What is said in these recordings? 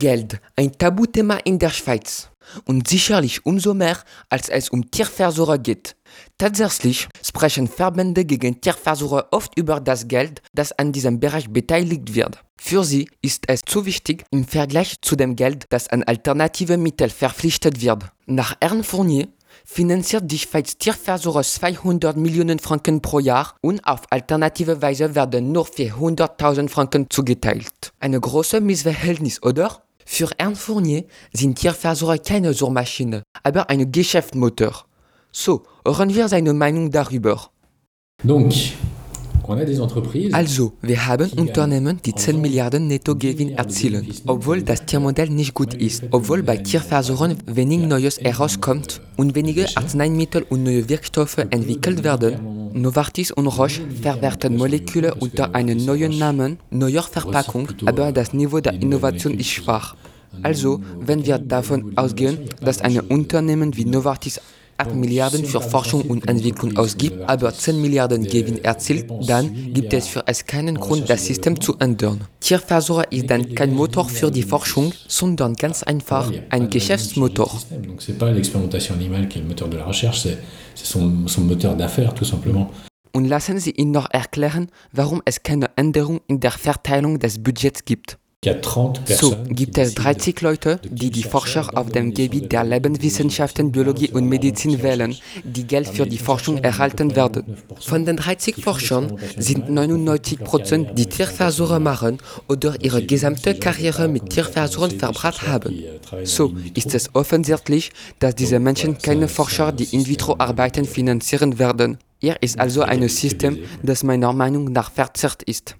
Geld, ein Tabuthema in der Schweiz. Und sicherlich umso mehr, als es um Tierversuche geht. Tatsächlich sprechen Verbände gegen Tierversuche oft über das Geld, das an diesem Bereich beteiligt wird. Für sie ist es zu wichtig im Vergleich zu dem Geld, das an alternative Mittel verpflichtet wird. Nach Ernst Fournier finanziert die Schweiz Tierversuche 200 Millionen Franken pro Jahr und auf alternative Weise werden nur 400.000 Franken zugeteilt. Eine große Missverhältnis, oder? Für Ernst Fournier sind Tierversuche keine Suchmaschine, aber ein Geschäftsmotor. So, hören wir seine Meinung darüber. Donc, Also, wir haben Unternehmen, die 10 Milliarden Nettogewinn erzielen, obwohl das Tiermodell nicht gut ist, obwohl bei Tierversuchen wenig Neues herauskommt und wenige Arzneimittel und neue Wirkstoffe entwickelt werden. Novartis und Roche verwerten Moleküle unter einem neuen Namen, neuer Verpackung, aber das Niveau der Innovation ist schwach. Also, wenn wir davon ausgehen, dass ein Unternehmen wie Novartis 8 Milliarden für Forschung und Entwicklung ausgibt, aber 10 Milliarden Gewinn erzielt, dann gibt es für es keinen Grund, das System zu ändern. Tierversuche ist dann kein Motor für die Forschung, sondern ganz einfach ein Geschäftsmotor. Und lassen Sie ihn noch erklären, warum es keine Änderung in der Verteilung des Budgets gibt. Il y a 30 So gibt es décident 30 Leute, die die Forscher auf dem Gebiet der Lebenswissenschaften, Biologie und Medizin wählen, die Geld für die Forschung erhalten werden. 9%, Von den 30 Forschern sind 99% die Tierversuche machen oder ihre gesamte Karriere mit Tierversuchen verbracht haben. So ist es offensichtlich, dass diese Menschen keine Forscher, die In-vitro-Arbeiten finanzieren werden. Hier ist also ein System, das meiner Meinung nach verzerrt ist.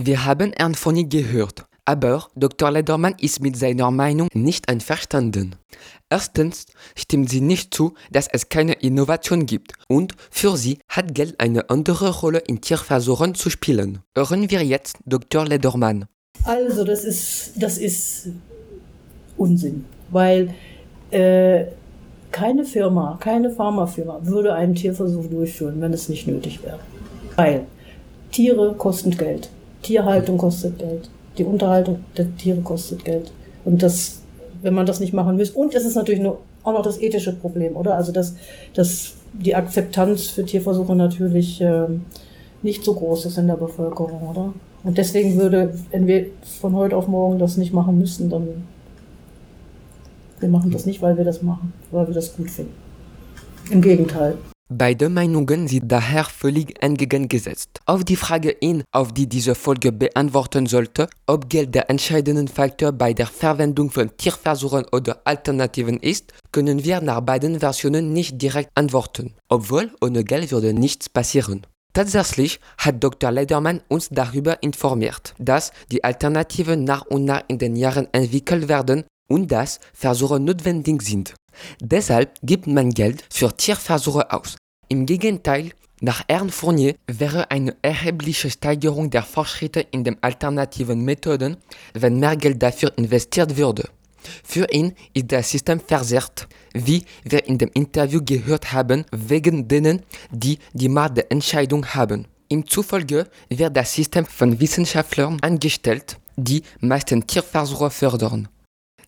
Wir haben Foni gehört, aber Dr. Ledermann ist mit seiner Meinung nicht einverstanden. Erstens stimmt sie nicht zu, dass es keine Innovation gibt und für sie hat Geld eine andere Rolle in Tierversuchen zu spielen. Hören wir jetzt Dr. Ledermann. Also, das ist, das ist Unsinn, weil äh, keine Firma, keine Pharmafirma würde einen Tierversuch durchführen, wenn es nicht nötig wäre. Weil Tiere kosten Geld, Tierhaltung kostet Geld, die Unterhaltung der Tiere kostet Geld. Und das, wenn man das nicht machen müsste, und es ist natürlich nur, auch noch das ethische Problem, oder? Also, dass, dass die Akzeptanz für Tierversuche natürlich ähm, nicht so groß ist in der Bevölkerung, oder? Und deswegen würde, wenn wir von heute auf morgen das nicht machen müssen, dann wir machen das nicht, weil wir das machen, weil wir das gut finden. Im Gegenteil. Beide Meinungen sind daher völlig entgegengesetzt. Auf die Frage hin, auf die diese Folge beantworten sollte, ob Geld der entscheidende Faktor bei der Verwendung von Tierversuchen oder Alternativen ist, können wir nach beiden Versionen nicht direkt antworten, obwohl ohne Geld würde nichts passieren. Tatsächlich hat Dr. Ledermann uns darüber informiert, dass die Alternativen nach und nach in den Jahren entwickelt werden und dass Versuche notwendig sind. Deshalb gibt man Geld für Tierversuche aus. Im Gegenteil, nach Ernst Fournier wäre eine erhebliche Steigerung der Fortschritte in den alternativen Methoden, wenn mehr Geld dafür investiert würde. Für ihn ist das System versehrt, wie wir in dem Interview gehört haben, wegen denen, die die Macht der Entscheidung haben. Ihm zufolge wird das System von Wissenschaftlern angestellt, die meisten Tierversuche fördern.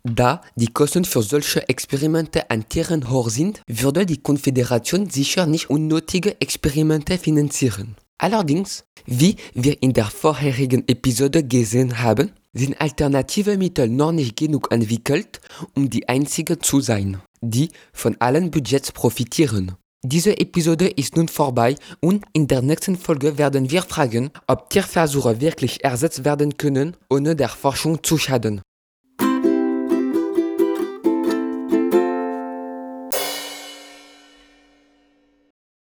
Da die Kosten für solche Experimente an Tieren hoch sind, würde die Konföderation sicher nicht unnötige Experimente finanzieren. Allerdings, wie wir in der vorherigen Episode gesehen haben, sind alternative Mittel noch nicht genug entwickelt, um die einzige zu sein, die von allen Budgets profitieren. Diese Episode ist nun vorbei und in der nächsten Folge werden wir fragen, ob Tierversuche wirklich ersetzt werden können, ohne der Forschung zu schaden.